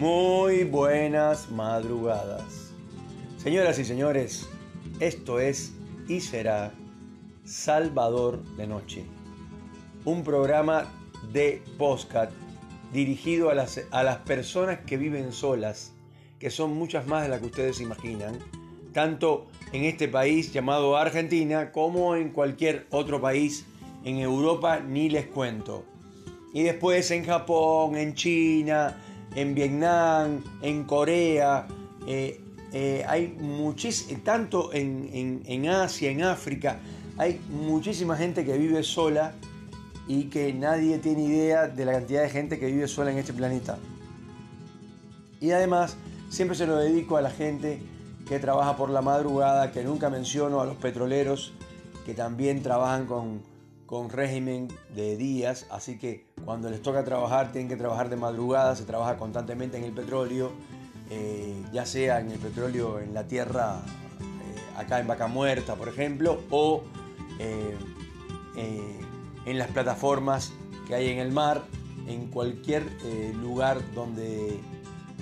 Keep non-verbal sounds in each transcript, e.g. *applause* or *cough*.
Muy buenas madrugadas. Señoras y señores, esto es y será Salvador de Noche. Un programa de postcat dirigido a las, a las personas que viven solas, que son muchas más de las que ustedes imaginan, tanto en este país llamado Argentina como en cualquier otro país en Europa, ni les cuento. Y después en Japón, en China, en Vietnam, en Corea, eh, eh, hay muchísimo, tanto en, en, Asia, en África, hay muchísima gente que vive sola y que nadie tiene idea de la cantidad de gente que vive sola en este planeta. Y además, siempre se lo dedico a la gente que trabaja por la madrugada, que nunca menciono a los petroleros, que también trabajan con, con régimen de días, así que cuando les toca trabajar tienen que trabajar de madrugada, se trabaja constantemente en el petróleo, eh, ya sea en el petróleo en la tierra, eh, acá en Vaca Muerta, por ejemplo, o eh, en las plataformas que hay en el mar, en cualquier lugar donde,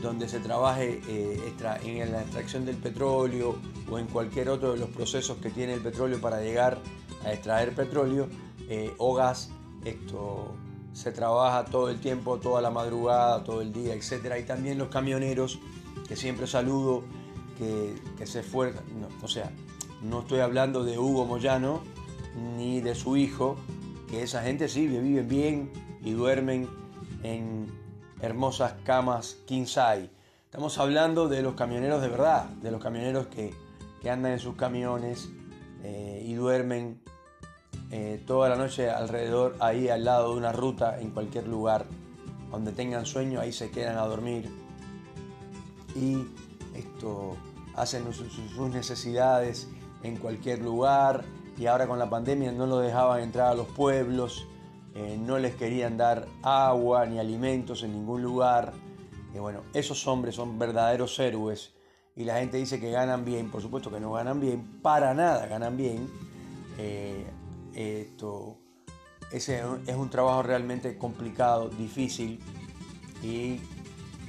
donde se trabaje en la extracción del petróleo o en cualquier otro de los procesos que tiene el petróleo para llegar a extraer petróleo eh, o gas, esto se trabaja todo el tiempo, toda la madrugada, todo el día, etc. Y también los camioneros, que siempre saludo, que, se esfuerzan. o sea, no estoy hablando de Hugo Moyano ni de su hijo, que esa gente sí viven bien y duermen en hermosas camas king Estamos hablando de los camioneros de verdad, de los camioneros que, andan en sus camiones eh, y duermen eh, toda la noche alrededor, ahí al lado de una ruta, en cualquier lugar donde tengan sueño, ahí se quedan a dormir y esto hacen sus necesidades en cualquier lugar y ahora con la pandemia no lo dejaban entrar a los pueblos, eh, no les querían dar agua ni alimentos en ningún lugar. Bueno, esos hombres son verdaderos héroes y la gente dice que ganan bien, por supuesto que no ganan bien, para nada ganan bien. Eh, esto, ese es un trabajo realmente complicado, difícil y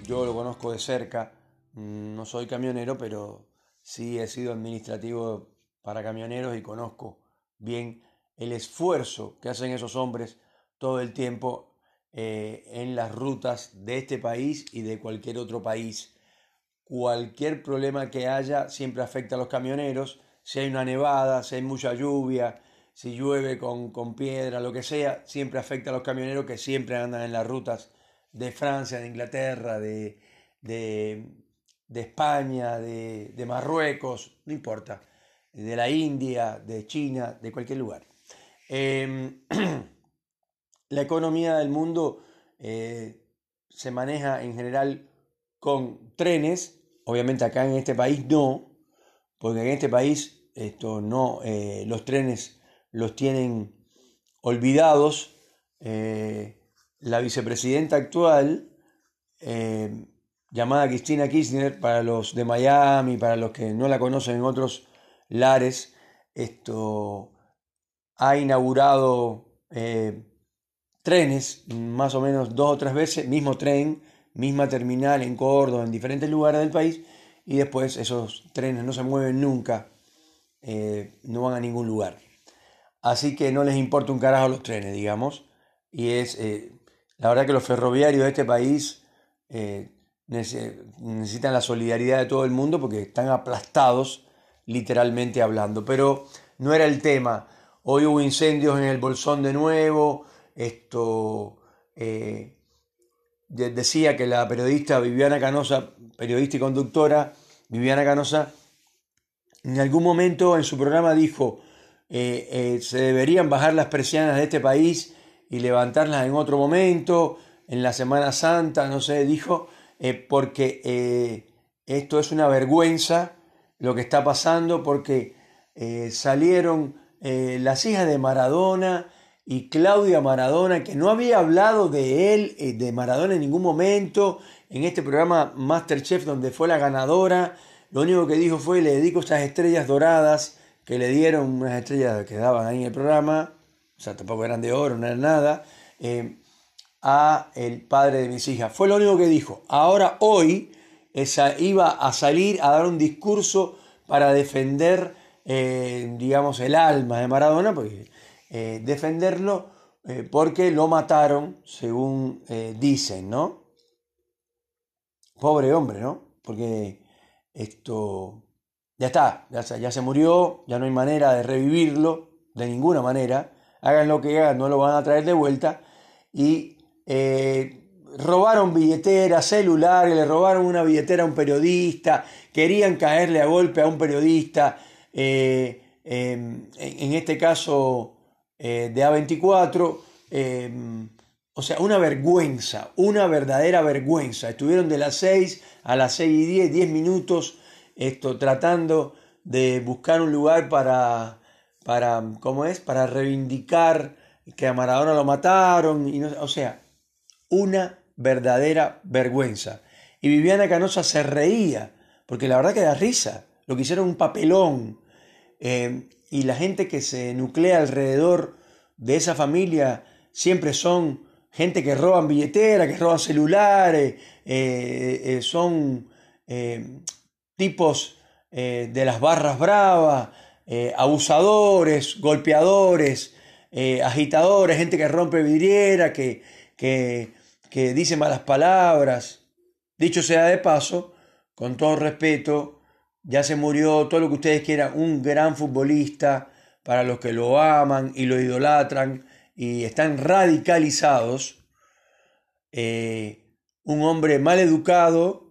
yo lo conozco de cerca. No soy camionero, pero sí he sido administrativo para camioneros y conozco bien el esfuerzo que hacen esos hombres todo el tiempo eh, en las rutas de este país y de cualquier otro país. Cualquier problema que haya siempre afecta a los camioneros. Si hay una nevada, si hay mucha lluvia, si llueve con, piedra, lo que sea, siempre afecta a los camioneros que siempre andan en las rutas de Francia, de Inglaterra, de, España, de, Marruecos, no importa, de la India, de China, de cualquier lugar. Em, *clears throat* la economía del mundo eh, se maneja en general con trenes, obviamente acá en este país no, porque en este país esto no, eh, los trenes los tienen olvidados. Eh, la vicepresidenta actual, eh, llamada Cristina Kirchner, para los de Miami, para los que no la conocen en otros lares, esto ha inaugurado eh, trenes, más o menos dos o tres veces, mismo tren, misma terminal en Córdoba, en diferentes lugares del país, y después esos trenes no se mueven nunca, no van a ningún lugar así que no les importa un carajo los trenes, digamos. Y es, eh, la verdad que los ferroviarios de este país eh, necesitan la solidaridad de todo el mundo porque están aplastados, literalmente hablando. Pero no era el tema. Hoy hubo incendios en el Bolsón de nuevo. Esto eh, decía que la periodista Viviana Canosa, periodista y conductora, Viviana Canosa, en algún momento en su programa dijo, eh, eh, se deberían bajar las persianas de este país y levantarlas en otro momento, en la Semana Santa, no sé, dijo, eh, porque esto es una vergüenza lo que está pasando, porque salieron las hijas de Maradona y Claudia Maradona, que no había hablado de él, de Maradona en ningún momento, en este programa Masterchef donde fue la ganadora, lo único que dijo fue, le dedico estas estrellas doradas, que le dieron unas estrellas que daban ahí en el programa, o sea, tampoco eran de oro, no eran nada. Eh, a el padre de mis hijas. Fue lo único que dijo. Ahora hoy esa, iba a salir a dar un discurso para defender, eh, digamos, el alma de Maradona, eh, defenderlo eh, porque lo mataron, según dicen, ¿no? Pobre hombre, ¿no? Porque esto ya está, ya, se murió, ya no hay manera de revivirlo, de ninguna manera. Hagan lo que hagan, no lo van a traer de vuelta. Y robaron billeteras, celulares, le robaron una billetera a un periodista, querían caerle a golpe a un periodista, eh, em, en este caso eh, de A24, em, o sea, una vergüenza, una verdadera vergüenza. Estuvieron de las 6 a las 6 y 10, 10 minutos, esto, tratando de buscar un lugar para, para, ¿cómo es? Para reivindicar que a Maradona lo mataron, y o sea, una verdadera vergüenza. Y Viviana Canosa se reía, porque la verdad que da risa, lo que hicieron un papelón. Eh, y la gente que se nuclea alrededor de esa familia siempre son gente que roban billetera, que roban celulares, eh, eh, son tipos de las barras bravas, abusadores, golpeadores, agitadores, gente que rompe vidriera, que, que que dice malas palabras. Dicho sea de paso, con todo respeto, ya se murió todo lo que ustedes quieran, un gran futbolista para los que lo aman y lo idolatran y están radicalizados. Eh, un hombre mal educado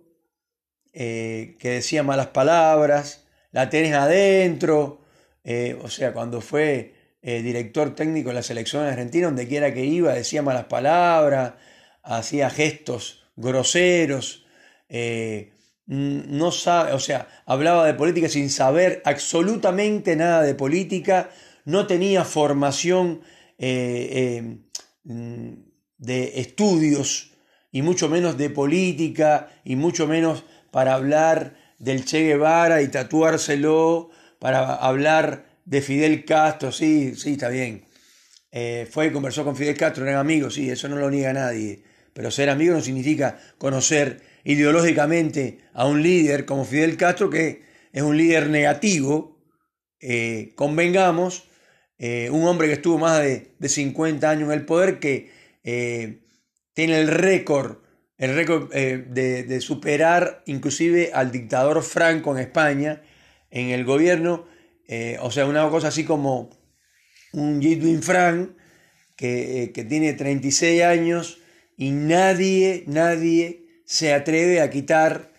eh, que decía malas palabras, la tenés adentro, eh, o sea, cuando fue director técnico de la selección argentina, donde quiera que iba, decía malas palabras, hacía gestos groseros, eh, no sabe, o sea, hablaba de política sin saber absolutamente nada de política, no tenía formación eh, eh, de estudios y mucho menos de política y mucho menos para hablar del Che Guevara y tatuárselo, para hablar de Fidel Castro, sí, sí, está bien. fue y conversó con Fidel Castro, eran amigos, sí, eso no lo niega nadie. Pero ser amigo no significa conocer ideológicamente a un líder como Fidel Castro, que es un líder negativo, eh, convengamos, eh, un hombre que estuvo más de, 50 años en el poder, que eh, tiene el récord, el récord de, de, superar inclusive al dictador Franco en España, en el gobierno, o sea, una cosa así como un Jidwin Frank, que, que tiene 36 años, y nadie, nadie se atreve a quitar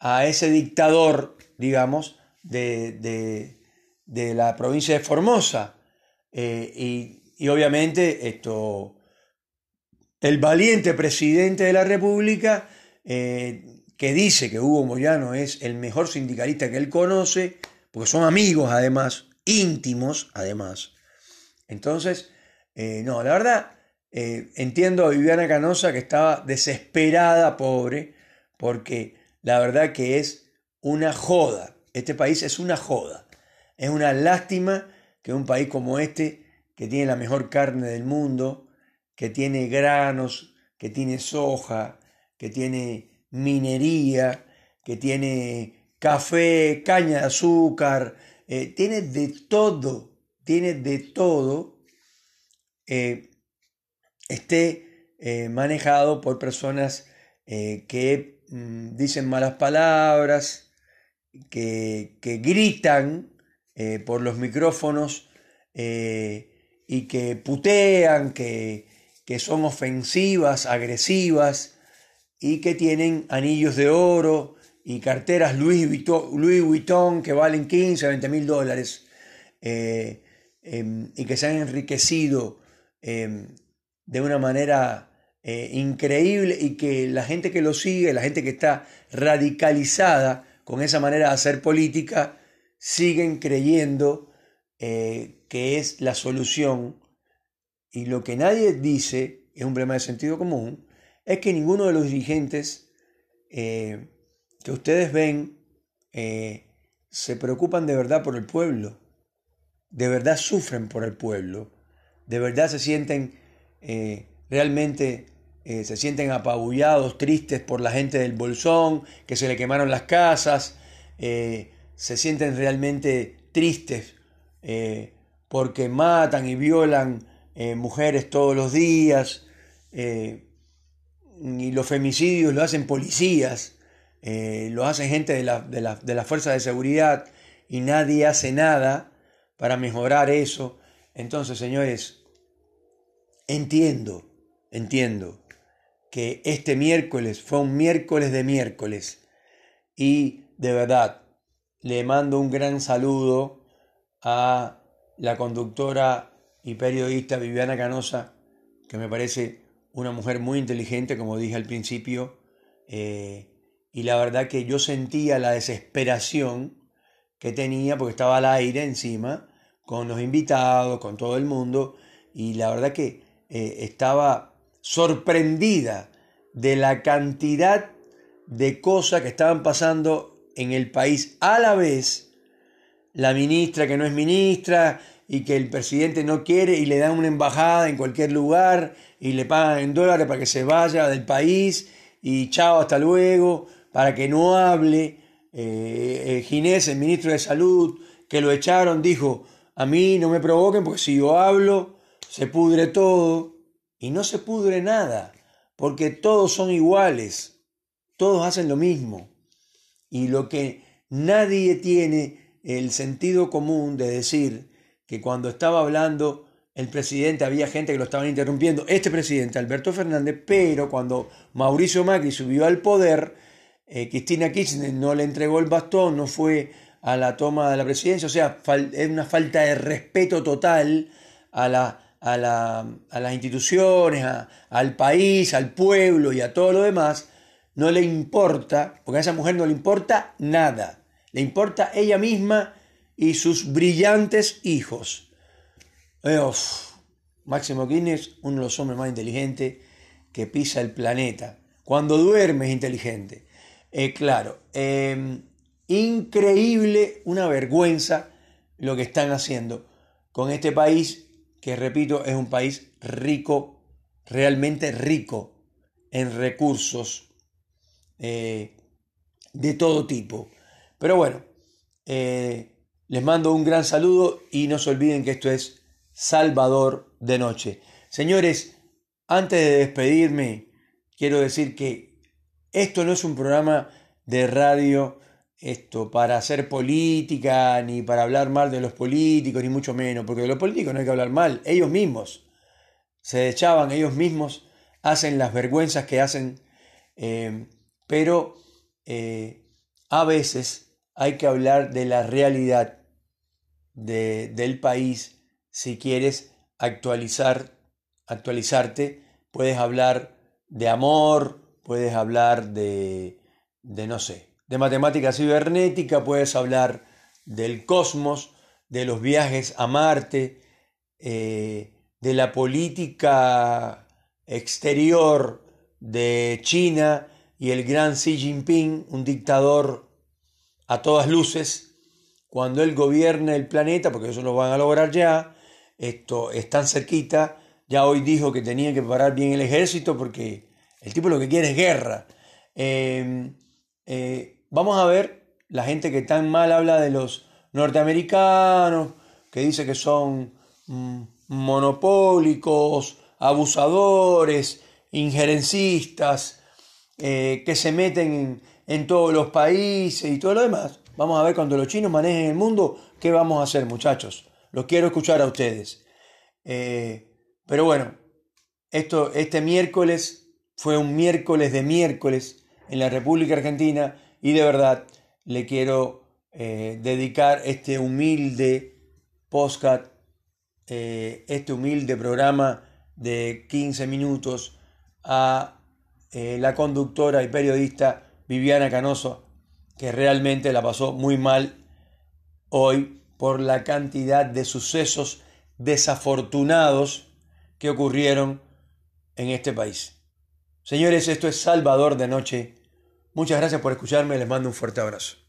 a ese dictador, digamos, de, la provincia de Formosa. Eh, y, obviamente esto, el valiente presidente de la República, eh, que dice que Hugo Moyano es el mejor sindicalista que él conoce, porque son amigos además, íntimos además. Entonces, eh, no, la verdad, eh, entiendo a Viviana Canosa que estaba desesperada, pobre, porque la verdad que es una joda. Este país es una joda. Es una lástima que un país como este, que tiene la mejor carne del mundo, que tiene granos, que tiene soja, que tiene minería, que tiene café, caña de azúcar, eh, tiene de todo, tiene de todo. Eh, esté eh, manejado por personas que mm, dicen malas palabras, que, gritan eh, por los micrófonos y que putean, que, que son ofensivas, agresivas y que tienen anillos de oro y carteras Louis Vuitton, Louis Vuitton que valen 15, 20 mil dólares em, y que se han enriquecido em, de una manera eh, increíble y que la gente que lo sigue, la gente que está radicalizada con esa manera de hacer política, siguen creyendo eh, que es la solución. Y lo que nadie dice, es un problema de sentido común, es que ninguno de los dirigentes eh, que ustedes ven se preocupan de verdad por el pueblo, de verdad sufren por el pueblo, de verdad se sienten eh, realmente eh, se sienten apabullados, tristes por la gente del Bolsón, que se le quemaron las casas, eh, se sienten realmente tristes eh, porque matan y violan mujeres todos los días, y los femicidios lo hacen policías, lo hacen gente de la, de, de la fuerza de seguridad, y nadie hace nada para mejorar eso. Entonces, señores, entiendo, entiendo que este miércoles fue un miércoles de miércoles y de verdad le mando un gran saludo a la conductora y periodista Viviana Canosa, que me parece una mujer muy inteligente, como dije al principio, eh, y la verdad que yo sentía la desesperación que tenía porque estaba al aire encima, con los invitados, con todo el mundo, y la verdad que eh, estaba sorprendida de la cantidad de cosas que estaban pasando en el país a la vez. La ministra que no es ministra y que el presidente no quiere y le dan una embajada en cualquier lugar y le pagan en dólares para que se vaya del país y chao, hasta luego, para que no hable. Eh, eh, Ginés, el ministro de Salud, que lo echaron, dijo, a mí no me provoquen porque si yo hablo se pudre todo y no se pudre nada, porque todos son iguales, todos hacen lo mismo. Y lo que nadie tiene el sentido común de decir que cuando estaba hablando el presidente había gente que lo estaban interrumpiendo, este presidente Alberto Fernández, pero cuando Mauricio Macri subió al poder, eh, Cristina Kirchner no le entregó el bastón, no fue a la toma de la presidencia, o sea, es una falta de respeto total a la a, las instituciones, al país, al pueblo y a todo lo demás, no le importa, porque a esa mujer no le importa nada, le importa ella misma y sus brillantes hijos. Eh, Máximo Guinness, uno de los hombres más inteligentes que pisa el planeta. Cuando duerme es inteligente. Eh, claro, em, increíble, una vergüenza lo que están haciendo con este país que repito, es un país rico, realmente rico en recursos eh, de todo tipo. Pero bueno, eh, les mando un gran saludo y no se olviden que esto es Salvador de Noche. Señores, antes de despedirme, quiero decir que esto no es un programa de radio esto para hacer política, ni para hablar mal de los políticos, ni mucho menos, porque de los políticos no hay que hablar mal, ellos mismos se echaban, ellos mismos hacen las vergüenzas que hacen, eh, pero eh, a veces hay que hablar de la realidad del país. Si quieres actualizar, actualizarte, puedes hablar de amor, puedes hablar de, de no sé, de matemática cibernética, puedes hablar del cosmos, de los viajes a Marte, eh, de la política exterior de China y el gran Xi Jinping, un dictador a todas luces, cuando él gobierne el planeta, porque eso lo van a lograr ya, esto es tan cerquita, ya hoy dijo que tenía que parar bien el ejército porque el tipo lo que quiere es guerra. Eh, eh, vamos a ver la gente que tan mal habla de los norteamericanos, que dice que son mm, monopólicos, abusadores, injerencistas, eh, que se meten en, todos los países y todo lo demás. Vamos a ver cuando los chinos manejen el mundo, qué vamos a hacer, muchachos. Los quiero escuchar a ustedes. Eh, pero bueno, esto, este miércoles fue un miércoles de miércoles en la República Argentina y de verdad le quiero eh, dedicar este humilde podcast, eh, este humilde programa de 15 minutos a eh, la conductora y periodista Viviana Canoso, que realmente la pasó muy mal hoy por la cantidad de sucesos desafortunados que ocurrieron en este país. Señores, esto es Salvador de Noche Muchas gracias por escucharme, les mando un fuerte abrazo.